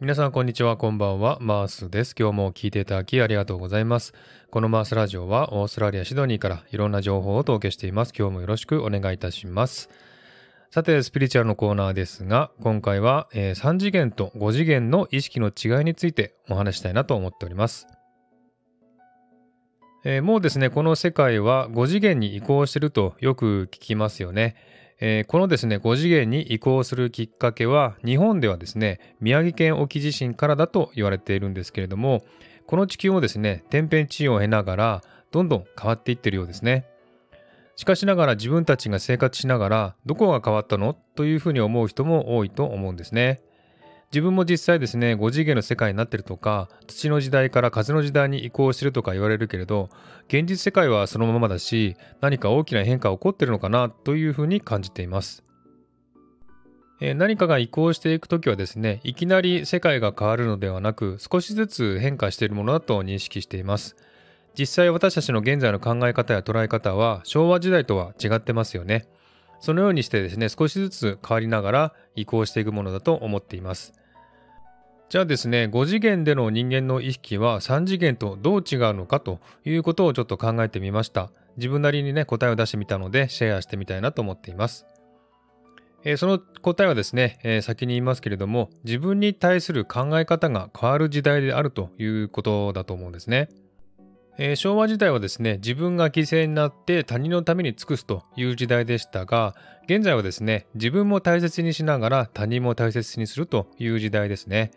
皆さんこんにちは、こんばんは、マースです。今日も聞いていただきありがとうございます。このマースラジオはオーストラリア・シドニーからいろんな情報をお届けしています。今日もよろしくお願いいたします。さて、スピリチュアルのコーナーですが、今回は、え3次元と5次元の意識の違いについてお話したいなと思っております。えーもうですね、この世界は5次元に移行してるとよく聞きますよね。えーこのですね、5次元に移行するきっかけは、日本ではですね、宮城県沖地震からだと言われているんですけれども、この地球もですね、天変地異を経ながら、どんどん変わっていってるようですね。しかしながら自分たちが生活しながら、どこが変わったの？というふうに思う人も多いと思うんですね。自分も実際ですね、5次元の世界になってるとか、土の時代から風の時代に移行してるとか言われるけれど、現実世界はそのままだし、何か大きな変化が起こってるのかなというふうに感じています。えー何かが移行していくときはですね、いきなり世界が変わるのではなく、少しずつ変化しているものだと認識しています。実際私たちの現在の考え方や捉え方は昭和時代とは違ってますよね。そのようにしてですね、少しずつ変わりながら移行していくものだと思っています。じゃあですね、5次元での人間の意識は3次元とどう違うのかということをちょっと考えてみました。自分なりにね、答えを出してみたのでシェアしてみたいなと思っています。えーその答えはですね、えー先に言いますけれども、自分に対する考え方が変わる時代であるということだと思うんですね。えー昭和時代はですね、自分が犠牲になって他人のために尽くすという時代でしたが、現在はですね、自分も大切にしながら他人も大切にするという時代ですね。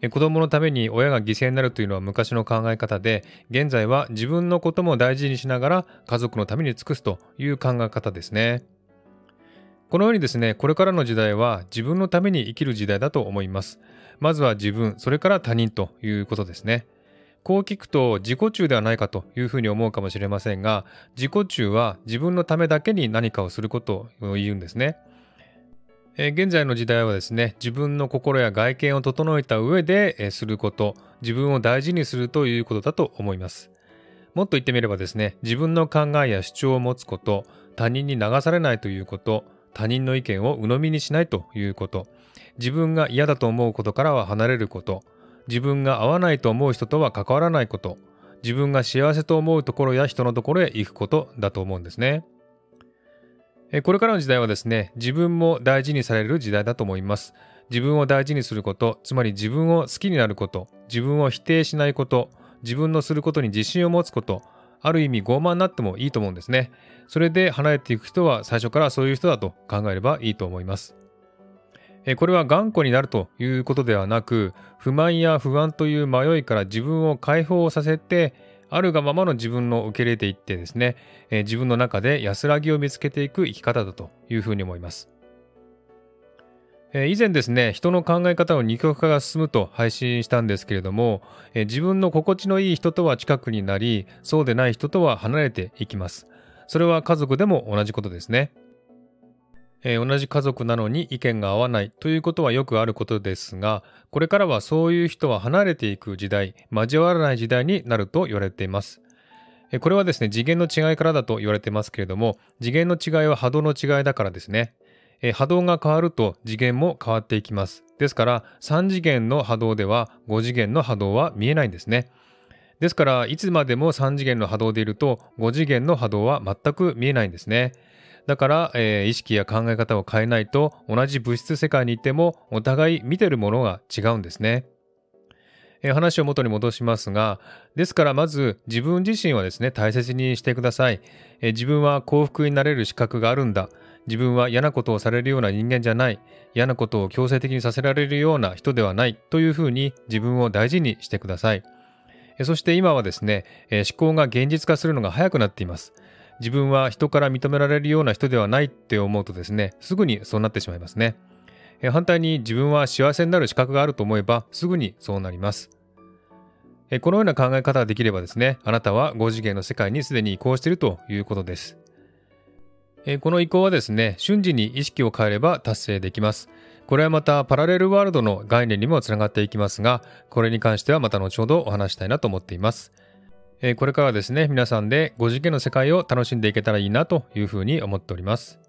え子供のために親が犠牲になるというのは昔の考え方で、現在は自分のことも大事にしながら家族のために尽くすという考え方ですね。このようにですね、これからの時代は自分のために生きる時代だと思います。まずは自分、それから他人ということですね。こう聞くと自己中ではないかというふうに思うかもしれませんが、自己中は自分のためだけに何かをすることを言うんですね。えー現在の時代はですね、自分の心や外見を整えた上で、えーすること、自分を大事にするということだと思います。もっと言ってみればですね、自分の考えや主張を持つこと、他人に流されないということ、他人の意見を鵜呑みにしないということ、自分が嫌だと思うことからは離れること、自分が合わないと思う人とは関わらないこと、自分が幸せと思うところや人のところへ行くことだと思うんですね。えこれからの時代はですね、自分も大事にされる時代だと思います。自分を大事にすること、つまり自分を好きになること、自分を否定しないこと、自分のすることに自信を持つこと、ある意味傲慢になってもいいと思うんですね。それで離れていく人は最初からそういう人だと考えればいいと思います。えこれは頑固になるということではなく、不満や不安という迷いから自分を解放させて、あるがままの自分の受け入れていってですね、えー自分の中で安らぎを見つけていく生き方だというふうに思います。えー以前ですね、人の考え方を二極化が進むと配信したんですけれども、えー自分の心地のいい人とは近くになり、そうでない人とは離れていきます。それは家族でも同じことですね。えー同じ家族なのに意見が合わないということはよくあることですが、これからはそういう人は離れていく時代、交わらない時代になると言われています。えーこれはですね、次元の違いからだと言われてますけれども、次元の違いは波動の違いだからですね。えー波動が変わると次元も変わっていきます。ですから、3次元の波動では5次元の波動は見えないんですね。ですから、いつまでも3次元の波動でいると、5次元の波動は全く見えないんですね。だから、えー意識や考え方を変えないと、同じ物質世界にいても、お互い見てるものが違うんですね。えー話を元に戻しますが、ですからまず自分自身はですね、大切にしてください。えー自分は幸福になれる資格があるんだ。自分は嫌なことをされるような人間じゃない。嫌なことを強制的にさせられるような人ではない。というふうに自分を大事にしてください。そして今はですね、思考が現実化するのが早くなっています。自分は人から認められるような人ではないって思うとですね、すぐにそうなってしまいますね。えー反対に自分は幸せになる資格があると思えば、すぐにそうなります。えーこのような考え方ができればですね、あなたは5次元の世界にすでに移行しているということです。えーこの移行はですね、瞬時に意識を変えれば達成できます。これはまたパラレルワールドの概念にもつながっていきますが、これに関してはまた後ほどお話したいなと思っています。えこれからですね、皆さんでご次元の世界を楽しんでいけたらいいなというふうに思っております。